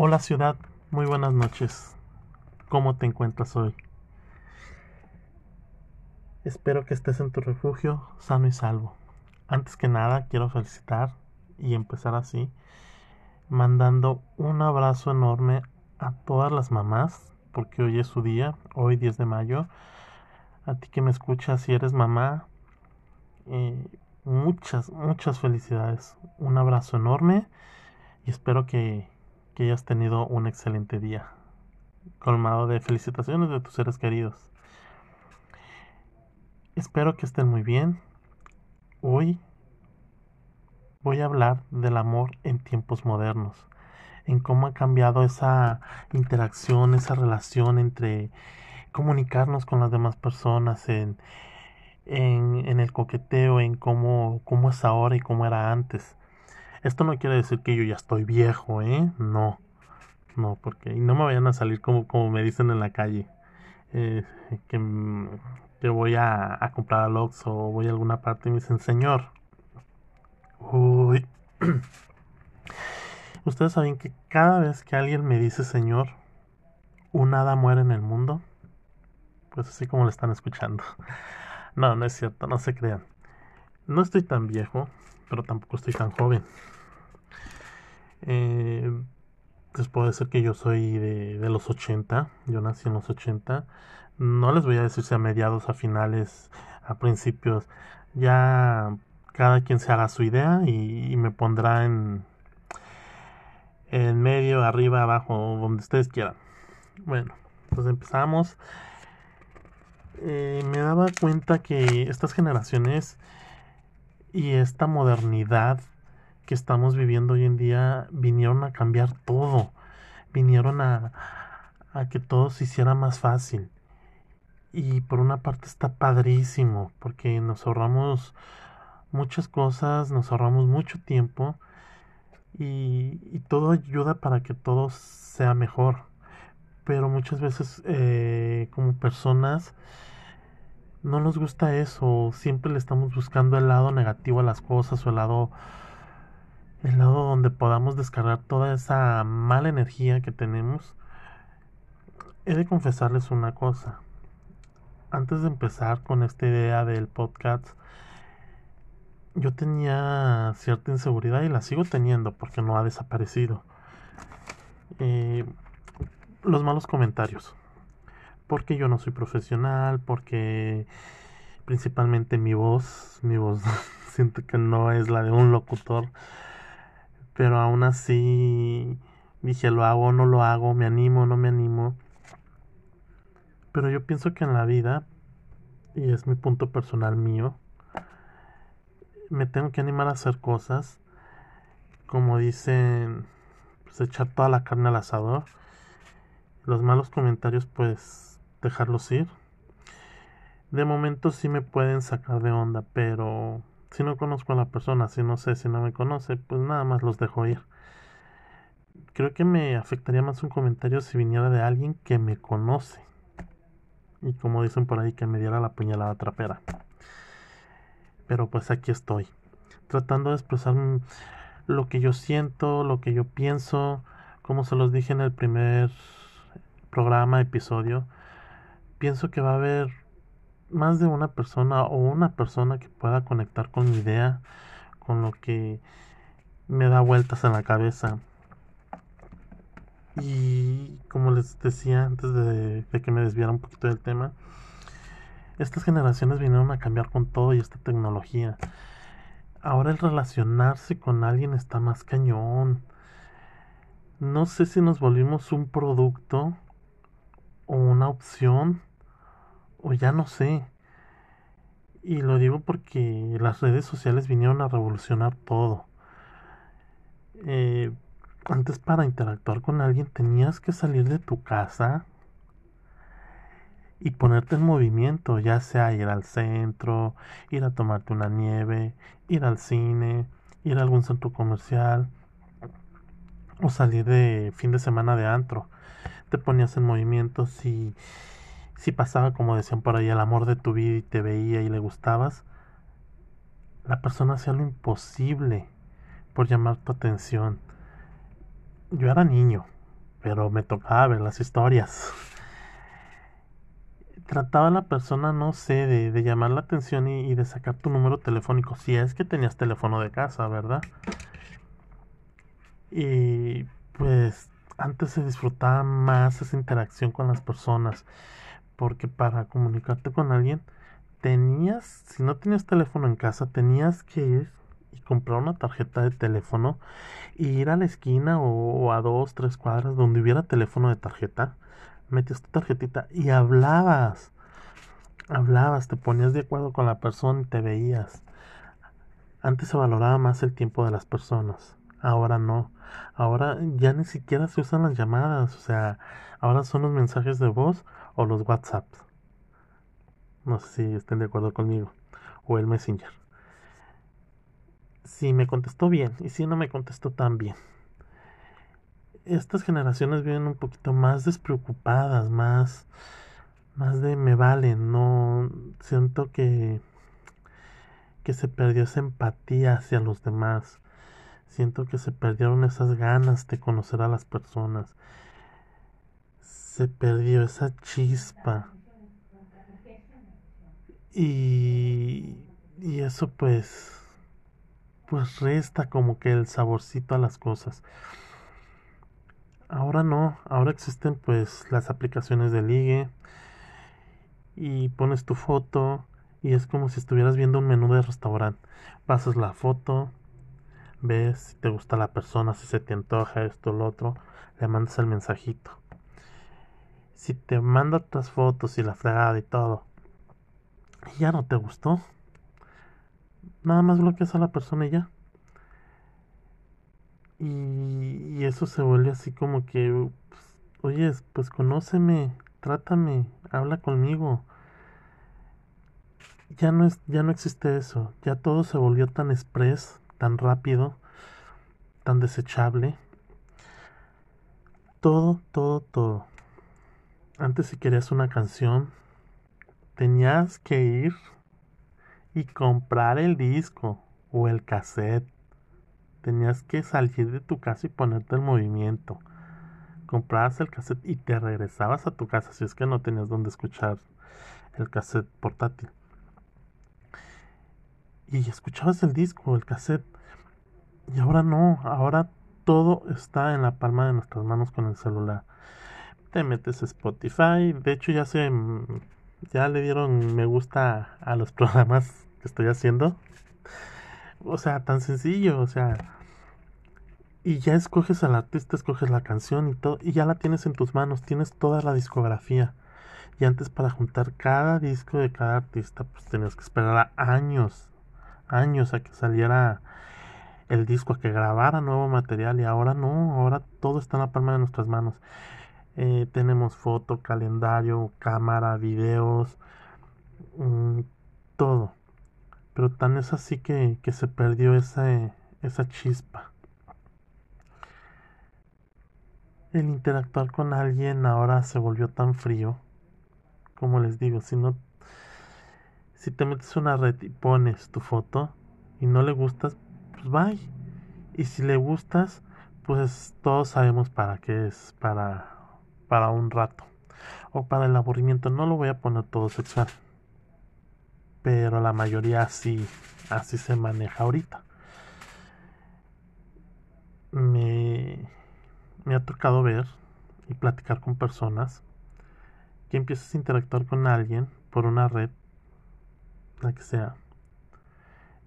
Hola ciudad, muy buenas noches. ¿Cómo te encuentras hoy? Espero que estés en tu refugio sano y salvo. Antes que nada, quiero felicitar y empezar así, mandando un abrazo enorme a todas las mamás, porque hoy es su día, hoy 10 de mayo. A ti que me escuchas, si eres mamá, eh, muchas, muchas felicidades. Un abrazo enorme y espero que que hayas tenido un excelente día, colmado de felicitaciones de tus seres queridos. Espero que estén muy bien. Hoy voy a hablar del amor en tiempos modernos, en cómo ha cambiado esa interacción, esa relación entre comunicarnos con las demás personas, en, en, el coqueteo, en cómo, cómo es ahora y cómo era antes. Esto no quiere decir que yo ya estoy viejo, ¿eh? No. No, porque y no me vayan a salir como, como me dicen en la calle. Eh, que, que, voy a, comprar al Oxxo o voy a alguna parte y me dicen, señor. Uy. Ustedes saben que cada vez que alguien me dice señor, un hada muere en el mundo. Pues así como lo están escuchando. No, no es cierto, no se crean. No estoy tan viejo, pero tampoco estoy tan joven. Eh, les puedo decir que yo soy de, de, los 80, yo nací en los 80. No les voy a decir si a mediados, a finales, a principios. Ya cada quien se haga su idea y, y me pondrá en, en medio, arriba, abajo, donde ustedes quieran. Bueno, pues empezamos. Eh, me daba cuenta que estas generaciones y esta modernidad que estamos viviendo hoy en día vinieron a cambiar todo, vinieron a, a que todo se hiciera más fácil. Y por una parte está padrísimo, porque nos ahorramos muchas cosas, nos ahorramos mucho tiempo y, todo ayuda para que todo sea mejor. Pero muchas veces eh, como personas no nos gusta eso, siempre le estamos buscando el lado negativo a las cosas o el lado el lado donde podamos descargar toda esa mala energía que tenemos. He de confesarles una cosa. Antes de empezar con esta idea del podcast, yo tenía cierta inseguridad y la sigo teniendo porque no ha desaparecido. Eh, los malos comentarios porque yo no soy profesional, porque principalmente mi voz, mi voz siento que no es la de un locutor, pero aún así dije lo hago, no lo hago, me animo, no me animo. Pero yo pienso que en la vida, y es mi punto personal mío, me tengo que animar a hacer cosas, como dicen, pues echar toda la carne al asador. Los malos comentarios pues dejarlos ir. De momento sí me pueden sacar de onda, pero si no conozco a la persona, si no sé si no me conoce, pues nada más los dejo ir. Creo que me afectaría más un comentario si viniera de alguien que me conoce. Y como dicen por ahí, que me diera la puñalada trapera. Pero pues aquí estoy, tratando de expresar lo que yo siento, lo que yo pienso, como se los dije en el primer programa, episodio pienso que va a haber más de una persona o una persona que pueda conectar con mi idea, con lo que me da vueltas en la cabeza. Y como les decía antes de, que me desviara un poquito del tema, estas generaciones vinieron a cambiar con todo y esta tecnología. Ahora el relacionarse con alguien está más cañón. No sé si nos volvimos un producto o una opción o ya no sé. Y lo digo porque las redes sociales vinieron a revolucionar todo. Eh, antes para interactuar con alguien tenías que salir de tu casa y ponerte en movimiento, ya sea ir al centro, ir a tomarte una nieve, ir al cine, ir a algún centro comercial o salir de fin de semana de antro. Te ponías en movimiento si si pasaba, como decían por ahí, el amor de tu vida y te veía y le gustabas, la persona hacía lo imposible por llamar tu atención. Yo era niño, pero me tocaba ver las historias. Trataba la persona, no sé, de, llamar la atención y, de sacar tu número telefónico, si es que tenías teléfono de casa, ¿verdad? Y pues antes se disfrutaba más esa interacción con las personas, porque para comunicarte con alguien tenías, si no tenías teléfono en casa, tenías que ir y comprar una tarjeta de teléfono y ir a la esquina o, a dos, tres cuadras donde hubiera teléfono de tarjeta, metías tu tarjetita y hablabas. Hablabas, te ponías de acuerdo con la persona y te veías. Antes se valoraba más el tiempo de las personas. Ahora no. Ahora ya ni siquiera se usan las llamadas. O sea, ahora son los mensajes de voz o los WhatsApps. No sé si estén de acuerdo conmigo. O el Messenger. Si me contestó bien y si no me contestó tan bien. Estas generaciones viven un poquito más despreocupadas, más, más de me valen. No siento que, que se perdió esa empatía hacia los demás. Siento que se perdieron esas ganas de conocer a las personas. Se perdió esa chispa. Y, y eso pues pues resta como que el saborcito a las cosas. Ahora no, ahora existen pues las aplicaciones de ligue y pones tu foto y es como si estuvieras viendo un menú de restaurante. Pasas la foto, ves si te gusta la persona, si se te antoja esto o lo otro, le mandas el mensajito. Si te manda otras fotos y la fregada y todo, y ya no te gustó, nada más bloqueas a la persona y ya. Y, eso se vuelve así como que, pues, oye, pues conóceme, trátame, habla conmigo. Ya no, es, ya no existe eso, ya todo se volvió tan express, tan rápido, tan desechable. Todo, todo, todo. Antes si querías una canción, tenías que ir y comprar el disco o el cassette. Tenías que salir de tu casa y ponerte en movimiento. Comprabas el cassette y te regresabas a tu casa si es que no tenías donde escuchar el cassette portátil. Y escuchabas el disco, el cassette. Y ahora no, ahora todo está en la palma de nuestras manos con el celular. Te metes a Spotify, de hecho ya se ya le dieron me gusta a los programas que estoy haciendo. O sea, tan sencillo, o sea. Y ya escoges al artista, escoges la canción y todo, y ya la tienes en tus manos, tienes toda la discografía. Y antes para juntar cada disco de cada artista, pues tenías que esperar años, años a que saliera el disco, a que grabara nuevo material. Y ahora no, ahora todo está en la palma de nuestras manos. Eh, tenemos foto, calendario, cámara, videos, mm, todo. Pero tan es así que, que se perdió esa, esa chispa. El interactuar con alguien ahora se volvió tan frío. Como les digo, si no si te metes una red y pones tu foto y no le gustas, pues bye. Y si le gustas, pues todos sabemos para qué es, para, para un rato. O para el aburrimiento, no lo voy a poner todo sexual pero la mayoría así, así se maneja ahorita. Me, me ha tocado ver y platicar con personas que empiezas a interactuar con alguien por una red, la que sea.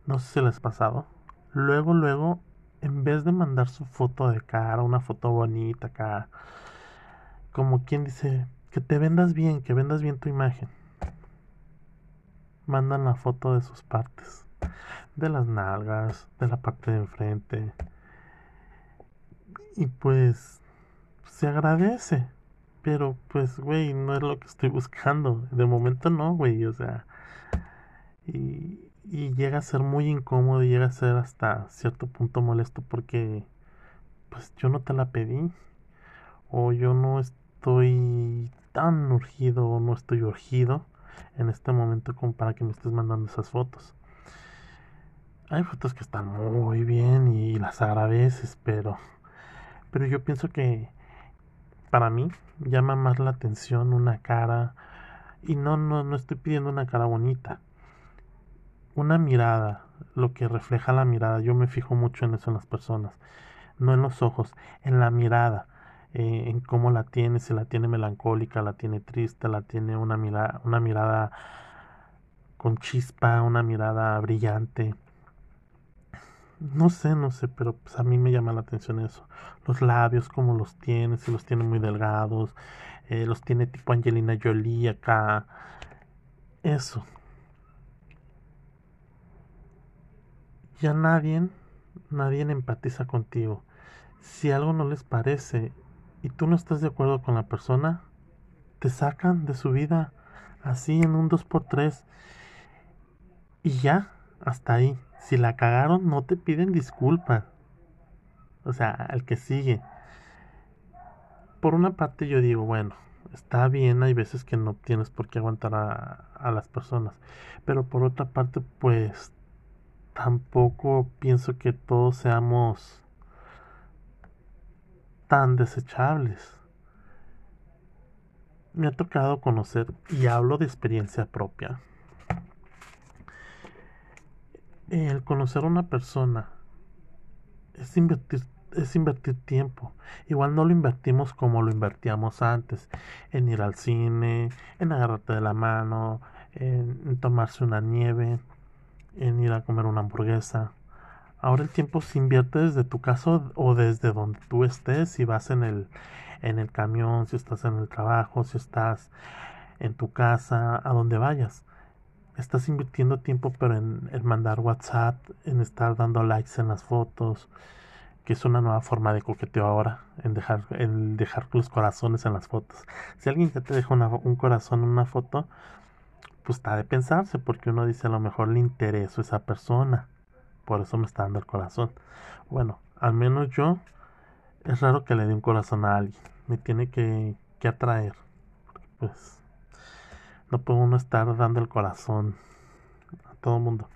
No sé si les ha pasado. Luego, luego, en vez de mandar su foto de cara, una foto bonita acá, como quien dice, que te vendas bien, que vendas bien tu imagen mandan la foto de sus partes, de las nalgas, de la parte de enfrente. Y pues se agradece, pero pues, güey, no es lo que estoy buscando. De momento no, güey, o sea. Y, y llega a ser muy incómodo y llega a ser hasta cierto punto molesto porque, pues, yo no te la pedí. O yo no estoy tan urgido o no estoy urgido en este momento como para que me estés mandando esas fotos. Hay fotos que están muy bien y las agradeces, pero pero yo pienso que para mí llama más la atención una cara y no no no estoy pidiendo una cara bonita una mirada lo que refleja la mirada yo me fijo mucho en eso en las personas no en los ojos en la mirada eh, en cómo la tiene si la tiene melancólica la tiene triste la tiene una mirada una mirada con chispa una mirada brillante no sé, no sé, pero pues a mí me llama la atención eso. Los labios, cómo los tiene, si los tiene muy delgados, eh, los tiene tipo Angelina Jolie acá. Eso. Ya nadie, nadie empatiza contigo. Si algo no les parece y tú no estás de acuerdo con la persona, te sacan de su vida así en un 2x3 y ya, hasta ahí. Si la cagaron, no te piden disculpas. O sea, al que sigue. Por una parte yo digo, bueno, está bien, hay veces que no tienes por qué aguantar a, a las personas. Pero por otra parte, pues tampoco pienso que todos seamos tan desechables. Me ha tocado conocer, y hablo de experiencia propia, el conocer a una persona es invertir, es invertir tiempo. Igual no lo invertimos como lo invertíamos antes, en ir al cine, en agarrarte de la mano, en, tomarse una nieve, en ir a comer una hamburguesa. Ahora el tiempo se invierte desde tu casa o desde donde tú estés, si vas en el, en el camión, si estás en el trabajo, si estás en tu casa, a donde vayas estás invirtiendo tiempo pero en, mandar WhatsApp, en estar dando likes en las fotos, que es una nueva forma de coqueteo ahora, en dejar, en dejar los corazones en las fotos. Si alguien ya te deja un corazón en una foto, pues está de pensarse, porque uno dice a lo mejor le intereso a esa persona, por eso me está dando el corazón. Bueno, al menos yo, es raro que le dé un corazón a alguien, me tiene que, que atraer, pues no puede uno estar dando el corazón a todo el mundo.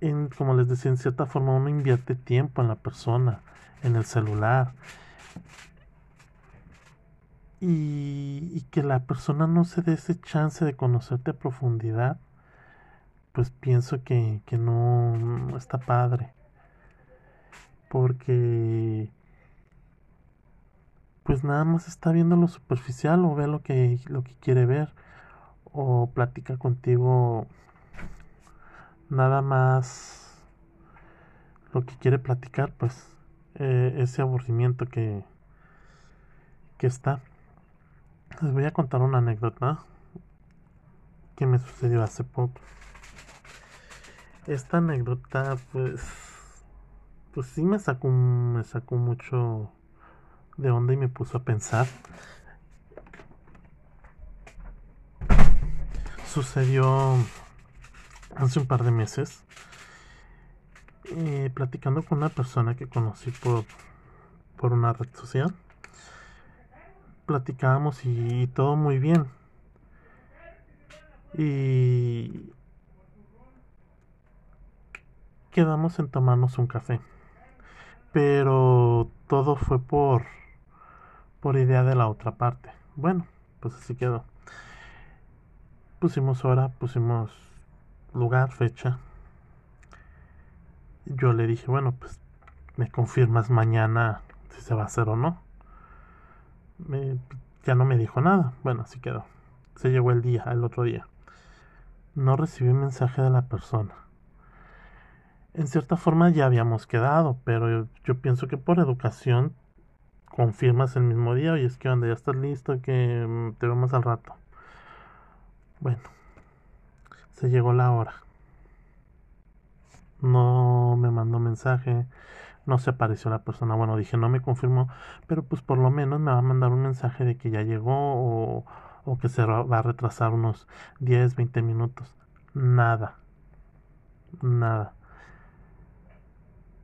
En, como les decía, en cierta forma uno invierte tiempo en la persona, en el celular. Y, que la persona no se dé ese chance de conocerte a profundidad, pues pienso que, que no, está padre. Porque pues nada más está viendo lo superficial o ve lo que, lo que quiere ver. O platica contigo nada más lo que quiere platicar pues eh, ese aburrimiento que que está. Les voy a contar una anécdota que me sucedió hace poco esta anécdota pues pues sí me sacó me sacó mucho de onda y me puso a pensar. Sucedió hace un par de meses, eh, platicando con una persona que conocí por, por una red social. Platicábamos y, y todo muy bien. Y quedamos en tomarnos un café. Pero todo fue por por idea de la otra parte. Bueno, pues así quedó. Pusimos hora, pusimos lugar, fecha. Yo le dije, bueno, pues me confirmas mañana si se va a hacer o no. ya no me dijo nada. Bueno, así quedó. Se llegó el día, el otro día. No recibí mensaje de la persona. En cierta forma ya habíamos quedado, pero yo pienso que por educación confirmas el mismo día, y es que onda, ya estás listo, que mm, te vemos al rato. Bueno, se llegó la hora. No me mandó mensaje, no se apareció la persona. Bueno, dije, no me confirmó, pero pues por lo menos me va a mandar un mensaje de que ya llegó o, o que se va a retrasar unos 10, 20 minutos. Nada. Nada.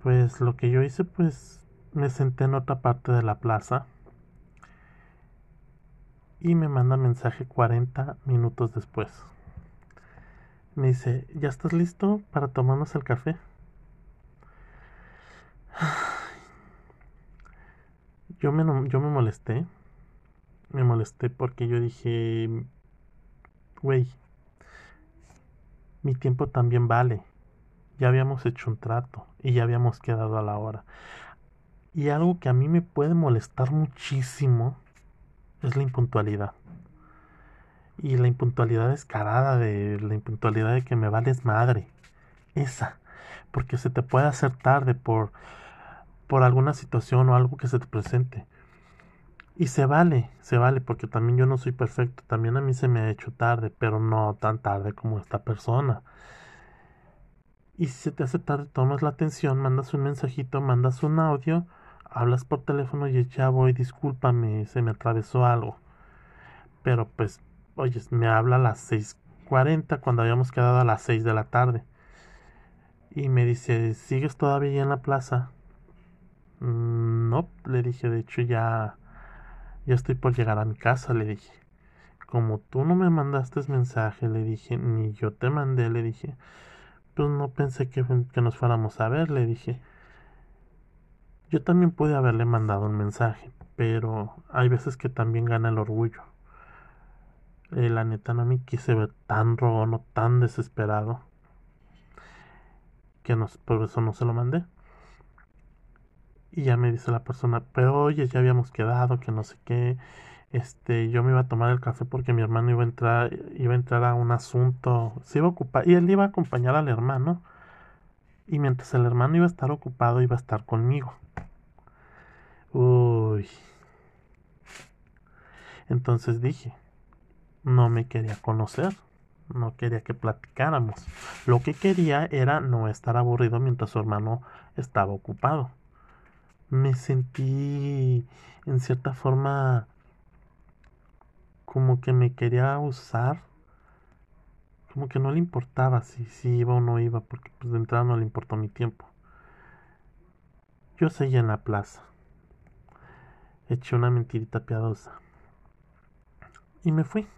Pues lo que yo hice, pues me senté en otra parte de la plaza y me manda mensaje 40 minutos después. Me dice, ¿ya estás listo para tomarnos el café? Yo me, yo me molesté. Me molesté porque yo dije, güey, mi tiempo también vale. Ya habíamos hecho un trato y ya habíamos quedado a la hora. Y algo que a mí me puede molestar muchísimo es la impuntualidad. Y la impuntualidad descarada, de la impuntualidad de que me vales madre. Esa. Porque se te puede hacer tarde por, por alguna situación o algo que se te presente. Y se vale, se vale, porque también yo no soy perfecto. También a mí se me ha hecho tarde, pero no tan tarde como esta persona. Y si se te hace tarde, tomas la atención, mandas un mensajito, mandas un audio, hablas por teléfono y ya voy, discúlpame, se me atravesó algo. Pero pues oye, me habla a las 6.40 cuando habíamos quedado a las 6 de la tarde. Y me dice, ¿sigues todavía en la plaza? Mm, no, le dije, de hecho ya, ya estoy por llegar a mi casa, le dije. Como tú no me mandaste mensaje, le dije, ni yo te mandé, le dije. Pues no pensé que, que nos fuéramos a ver, le dije. Yo también pude haberle mandado un mensaje, pero hay veces que también gana el orgullo. Eh, la neta no me quise ver tan rogón tan desesperado. Que no, por eso no se lo mandé. Y ya me dice la persona, pero oye, ya habíamos quedado, que no sé qué. Este, yo me iba a tomar el café porque mi hermano iba a entrar, iba a entrar a un asunto, se iba a ocupar, y él iba a acompañar al hermano. Y mientras el hermano iba a estar ocupado, iba a estar conmigo. Uy. Entonces dije, no me quería conocer, no quería que platicáramos. Lo que quería era no estar aburrido mientras su hermano estaba ocupado. Me sentí en cierta forma como que me quería usar, como que no le importaba si, si iba o no iba, porque pues de entrada no le importó mi tiempo. Yo seguía en la plaza. Eché una mentirita piadosa. Y me fui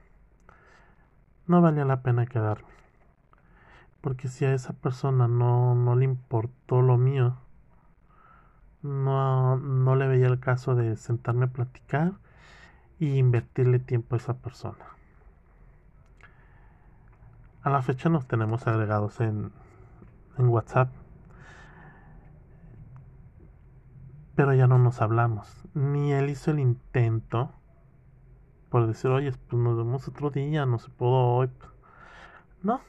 no valía la pena quedarme. Porque si a esa persona no, no le importó lo mío, no, no le veía el caso de sentarme a platicar y invertirle tiempo a esa persona. A la fecha nos tenemos agregados en, en WhatsApp, pero ya no nos hablamos. Ni él hizo el intento por decir, oye, pues nos vemos otro día, no se pudo hoy. No,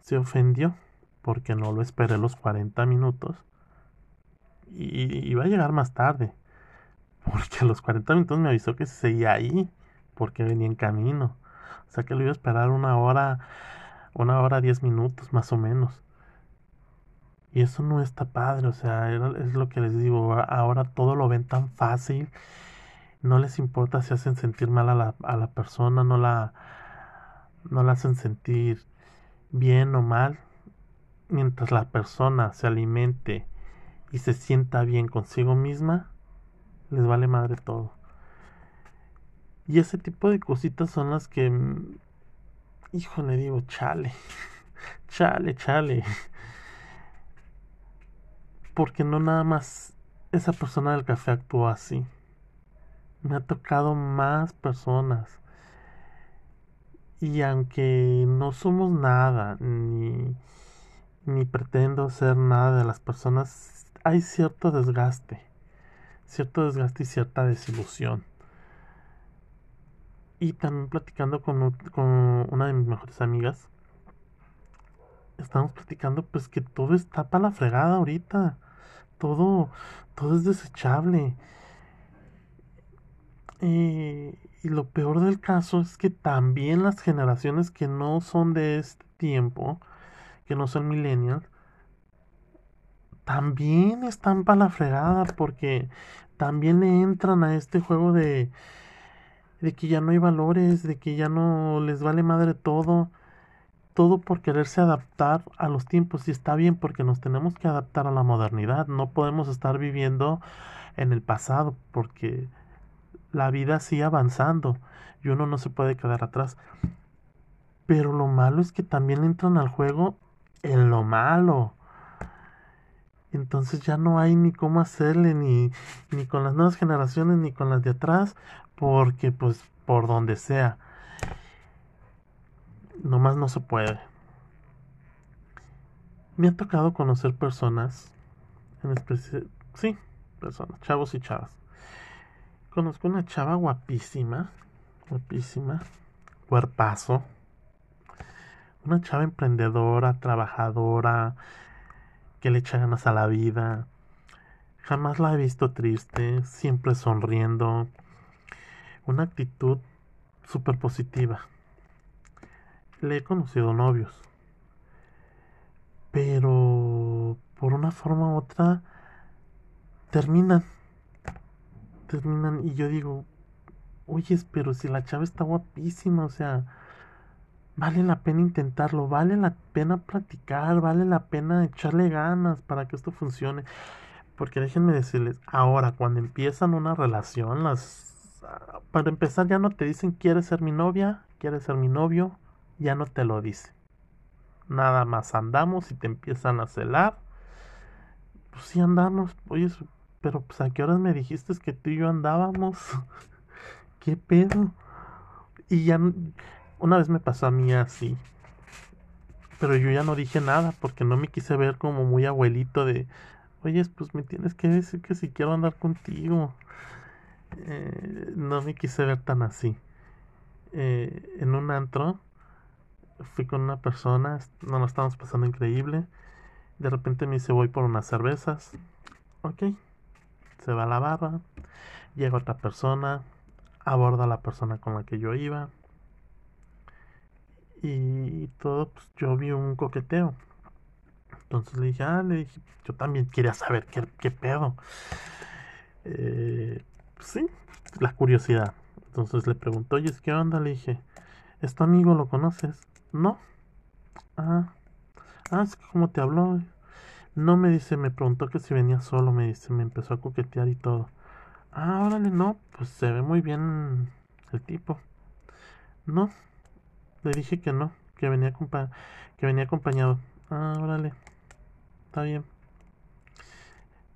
se ofendió porque no lo esperé los 40 minutos y iba a llegar más tarde. Porque a los 40 minutos me avisó que se seguía ahí porque venía en camino. O sea que lo iba a esperar una hora, una hora, diez minutos más o menos. Y eso no está padre, o sea, es lo que les digo, ahora todo lo ven tan fácil no les importa si hacen sentir mal a la, a la persona, no la, no la hacen sentir bien o mal, mientras la persona se alimente y se sienta bien consigo misma, les vale madre todo. Y ese tipo de cositas son las que, mm, híjole, digo, chale, chale, chale. Porque no nada más esa persona del café actuó así me ha tocado más personas. Y aunque no somos nada, ni, ni pretendo ser nada de las personas, hay cierto desgaste, cierto desgaste y cierta desilusión. Y también platicando con, con una de mis mejores amigas, estamos platicando pues que todo está para la fregada ahorita. Todo, todo es desechable. Y, lo peor del caso es que también las generaciones que no son de este tiempo, que no son millennials, también están para la fregada porque también le entran a este juego de, de que ya no hay valores, de que ya no les vale madre todo, todo por quererse adaptar a los tiempos y está bien porque nos tenemos que adaptar a la modernidad, no podemos estar viviendo en el pasado porque la vida sigue avanzando y uno no se puede quedar atrás. Pero lo malo es que también entran al juego en lo malo. Entonces ya no hay ni cómo hacerle, ni, ni con las nuevas generaciones, ni con las de atrás, porque pues por donde sea, nomás no se puede. Me ha tocado conocer personas, en especial, sí, personas, chavos y chavas. Conozco una chava guapísima, guapísima, cuerpazo, una chava emprendedora, trabajadora, que le echa ganas a la vida. Jamás la he visto triste, siempre sonriendo. Una actitud súper positiva. Le he conocido novios. Pero por una forma u otra terminan. Terminan y yo digo, oye, pero si la chava está guapísima, o sea, vale la pena intentarlo, vale la pena practicar, vale la pena echarle ganas para que esto funcione. Porque déjenme decirles, ahora cuando empiezan una relación, las para empezar ya no te dicen quieres ser mi novia, quieres ser mi novio, ya no te lo dicen. Nada más andamos y te empiezan a celar. Pues sí andamos, oye, pero pues a qué horas me dijiste que tú y yo andábamos. ¿Qué pedo? Y ya una vez me pasó a mí así. Pero yo ya no dije nada porque no me quise ver como muy abuelito de, oye, pues me tienes que decir que si quiero andar contigo. Eh, no me quise ver tan así. Eh, en un antro fui con una persona, nos lo estábamos pasando increíble. De repente me dice, voy por unas cervezas. Ok. Se va a la barra. Llega otra persona. Aborda a la persona con la que yo iba y todo, pues yo vi un coqueteo. Entonces le dije, ah, le dije, yo también quería saber qué, qué pedo. Eh, sí, la curiosidad. Entonces le preguntó, oye, ¿qué onda? Le dije, ¿es tu amigo? ¿Lo conoces? No. Ah, ah, es que como te habló. No me dice, me preguntó que si venía solo, me dice, me empezó a coquetear y todo. Ah, órale, no, pues se ve muy bien el tipo. No, le dije que no, que venía, que venía acompañado. Ah, órale. Está bien.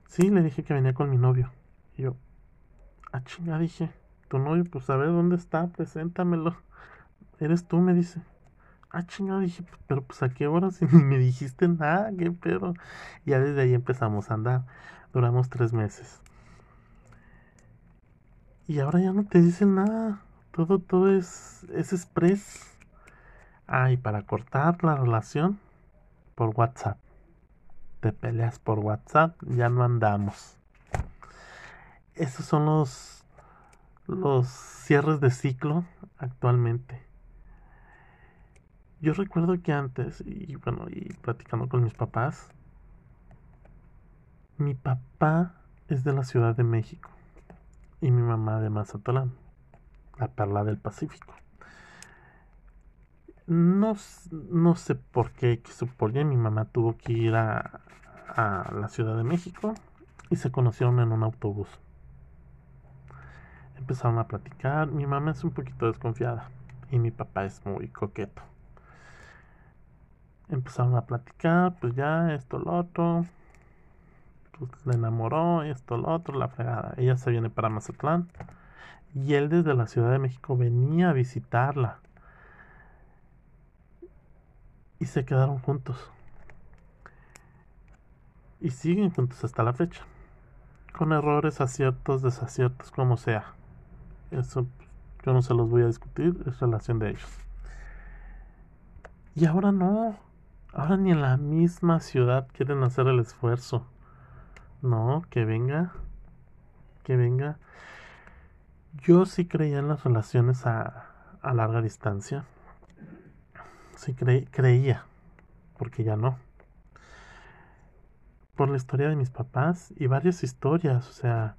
Sí, le dije que venía con mi novio. Y yo, ah, chinga, dije, tu novio, pues a ver dónde está, preséntamelo. Eres tú, me dice. Ah, chinga, dije, pero pues a qué hora si ni me dijiste nada, qué pedo. Ya desde ahí empezamos a andar. Duramos tres meses. Y ahora ya no te dicen nada. Todo, todo es, es express. Ah, y para cortar la relación, por WhatsApp. Te peleas por WhatsApp, ya no andamos. Esos son los, los cierres de ciclo actualmente. Yo recuerdo que antes, y bueno, y platicando con mis papás, mi papá es de la Ciudad de México y mi mamá de Mazatlán, la perla del Pacífico. No, no sé por qué, que supone mi mamá tuvo que ir a, a la Ciudad de México y se conocieron en un autobús. Empezaron a platicar, mi mamá es un poquito desconfiada y mi papá es muy coqueto. Empezaron a platicar, pues ya esto, lo otro. Pues le enamoró, esto, lo otro, la fregada. Ella se viene para Mazatlán y él desde la Ciudad de México venía a visitarla y se quedaron juntos. Y siguen juntos hasta la fecha. Con errores, aciertos, desaciertos, como sea. Eso yo no se los voy a discutir, es relación de ellos. Y ahora no. Ahora ni en la misma ciudad quieren hacer el esfuerzo. No, que venga. Que venga. Yo sí creía en las relaciones a, a larga distancia sí creía, porque ya no. Por la historia de mis papás y varias historias, o sea,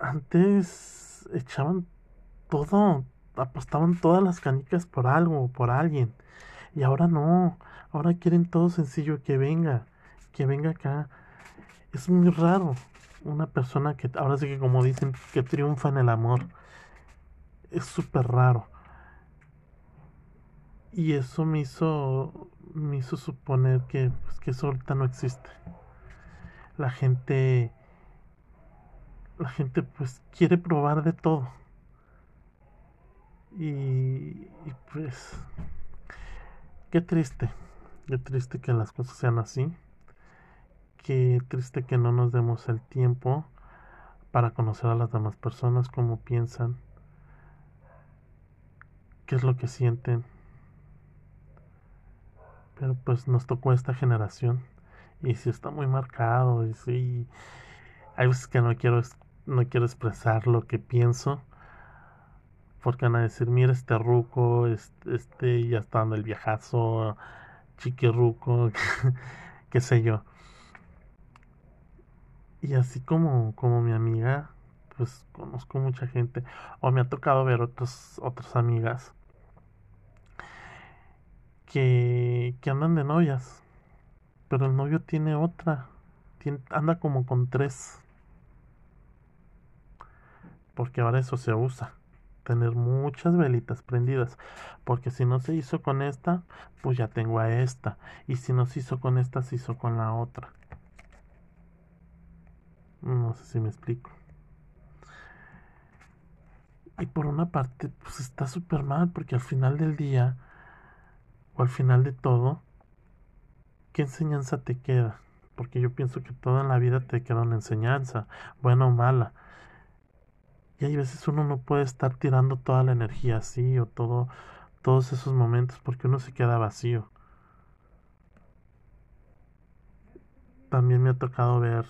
antes echaban todo, apostaban todas las canicas por algo, por alguien, y ahora no, ahora quieren todo sencillo, que venga, que venga acá. Es muy raro una persona que ahora sí que como dicen, que triunfa en el amor. Es súper raro y eso me hizo me hizo suponer que, pues, que eso ahorita no existe. La gente la gente pues quiere probar de todo. Y, y pues qué triste qué triste que las cosas sean así. Qué triste que no nos demos el tiempo para conocer a las demás personas, cómo piensan, qué es lo que sienten. Pero pues nos tocó esta generación y si está muy marcado y sí, hay veces que no quiero, no quiero expresar lo que pienso porque van a decir, mira este ruco, este, ya está dando el viajazo, chiquirruco, qué sé yo. Y así como, como mi amiga, pues conozco mucha gente, o me ha tocado ver otras, otras amigas que, que andan de novias, pero el novio tiene otra, anda como con tres, porque ahora eso se usa, tener muchas velitas prendidas, porque si no se hizo con esta, pues ya tengo a esta, y si no se hizo con esta, se hizo con la otra. No sé si me explico. Y por una parte, pues está súper mal, porque al final del día, o al final de todo, ¿qué enseñanza te queda? Porque yo pienso que toda la vida te queda una enseñanza, buena o mala. Y hay veces uno no puede estar tirando toda la energía así, o todo, todos esos momentos, porque uno se queda vacío. También me ha tocado ver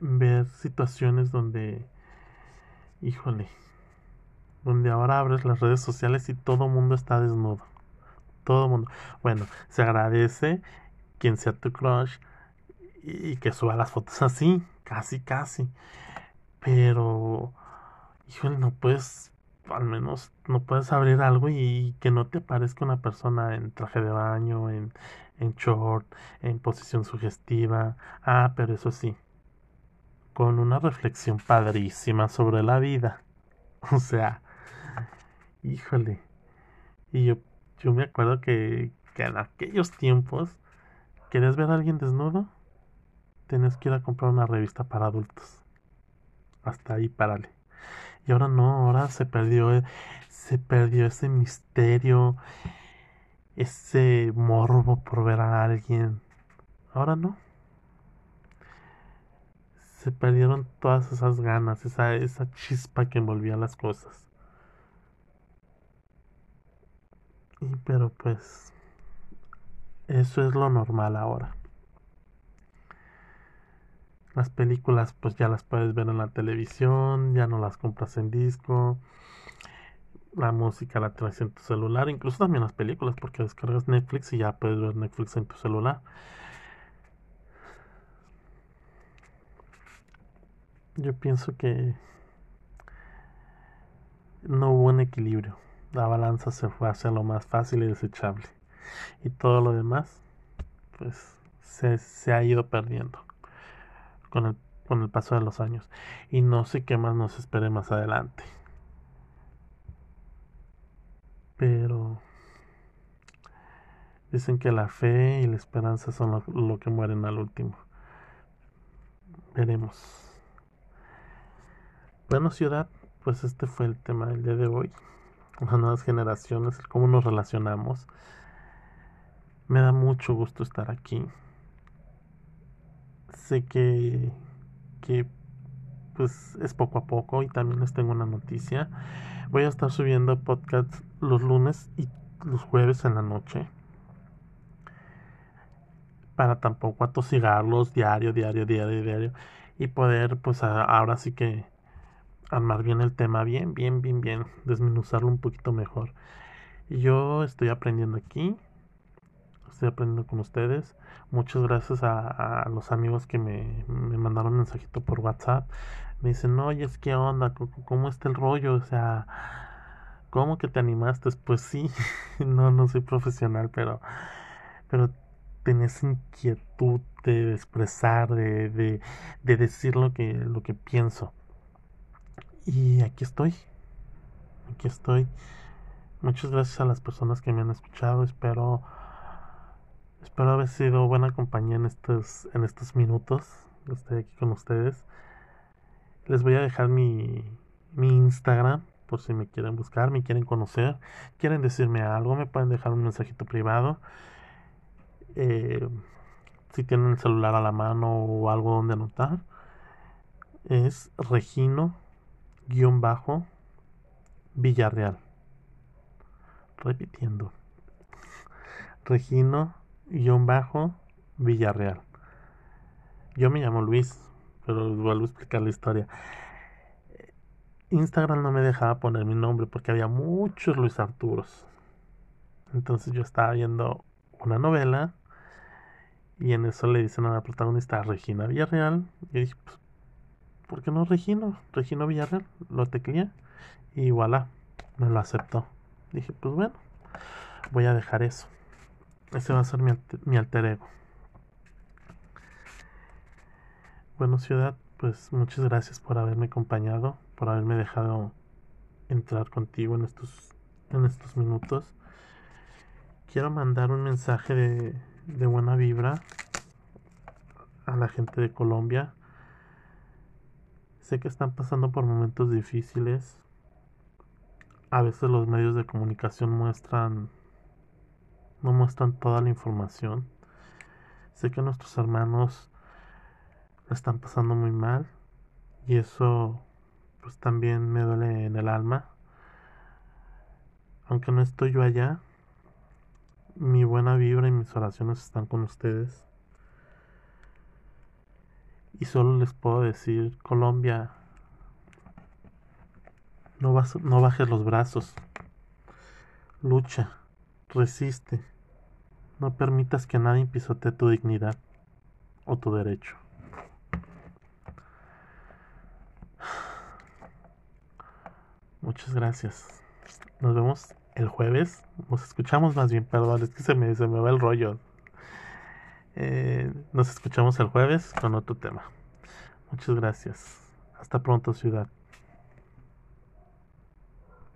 ver situaciones donde, híjole, donde ahora abres las redes sociales y todo mundo está desnudo. Todo mundo. Bueno, se agradece quien sea tu crush y que suba las fotos así, casi, casi. Pero, híjole, no puedes, al menos, no puedes abrir algo y que no te aparezca una persona en traje de baño, en, en short, en posición sugestiva. Ah, pero eso sí, con una reflexión padrísima sobre la vida. O sea, híjole. Y yo, yo me acuerdo que, que en aquellos tiempos, ¿querías ver a alguien desnudo? Tenías que ir a comprar una revista para adultos. Hasta ahí, párale. Y ahora no, ahora se perdió, se perdió ese misterio, ese morbo por ver a alguien. Ahora no se perdieron todas esas ganas, esa, esa chispa que envolvía las cosas. Y pero pues eso es lo normal ahora. Las películas pues ya las puedes ver en la televisión, ya no las compras en disco. La música la traes en tu celular, incluso también las películas porque descargas Netflix y ya puedes ver Netflix en tu celular. Yo pienso que no hubo un equilibrio. La balanza se fue hacia lo más fácil y desechable. Y todo lo demás, pues, se, ha ido perdiendo con el, con el paso de los años. Y no sé qué más nos espere más adelante. Pero dicen que la fe y la esperanza son lo que mueren al último. Veremos. Bueno, ciudad, pues este fue el tema del día de hoy. Las nuevas generaciones, cómo nos relacionamos. Me da mucho gusto estar aquí. Sé que, que pues es poco a poco y también les tengo una noticia. Voy a estar subiendo podcast los lunes y los jueves en la noche. Para tampoco atosigarlos diario, diario, diario, diario. Y poder, pues ahora sí que armar bien el tema, bien, bien, bien, bien, desmenuzarlo un poquito mejor. Yo estoy aprendiendo aquí, estoy aprendiendo con ustedes. Muchas gracias a, los amigos que me, me, mandaron un mensajito por WhatsApp. Me dicen, oye, es que onda, ¿cómo está el rollo? O sea, ¿cómo que te animaste? Pues sí, no, no soy profesional, pero, pero tenés inquietud de expresar, de, de, de decir lo que, lo que pienso. Y aquí estoy. Aquí estoy Muchas gracias a las personas que me han escuchado. Espero espero haber sido buena compañía en estos en estos minutos. Estoy aquí con ustedes. Les voy a dejar mi mi Instagram por si me quieren buscar, me quieren conocer, quieren decirme algo, me pueden dejar un mensajito privado. Eh, si tienen el celular a la mano o algo donde anotar, es Regino-Villarreal. Repitiendo. Regino-Villarreal. Yo me llamo Luis, pero vuelvo a explicar la historia. Instagram no me dejaba poner mi nombre porque había muchos Luis Arturos. Entonces yo estaba viendo una novela y en eso le dicen a la protagonista Regina Villarreal. Y dije, pues, ¿por qué no Regino? Regino Villarreal. Lo tecleé y voilà, me lo aceptó. Dije, pues bueno, voy a dejar eso. Ese va a ser mi, alter ego. Bueno, ciudad, pues muchas gracias por haberme acompañado por haberme dejado entrar contigo en estos, en estos minutos. Quiero mandar un mensaje de, de buena vibra a la gente de Colombia. Sé que están pasando por momentos difíciles. A veces los medios de comunicación muestran no muestran toda la información. Sé que nuestros hermanos la están pasando muy mal y eso pues también me duele en el alma. Aunque no estoy yo allá, mi buena vibra y mis oraciones están con ustedes. Y solo les puedo decir, Colombia, no, vas, no bajes los brazos. Lucha, resiste. No permitas que nadie pisotee tu dignidad o tu derecho. Muchas gracias. Nos vemos el jueves. Nos escuchamos más bien, perdón, es que se me, se me va el rollo. Eh, nos escuchamos el jueves con otro tema. Muchas gracias. Hasta pronto, ciudad.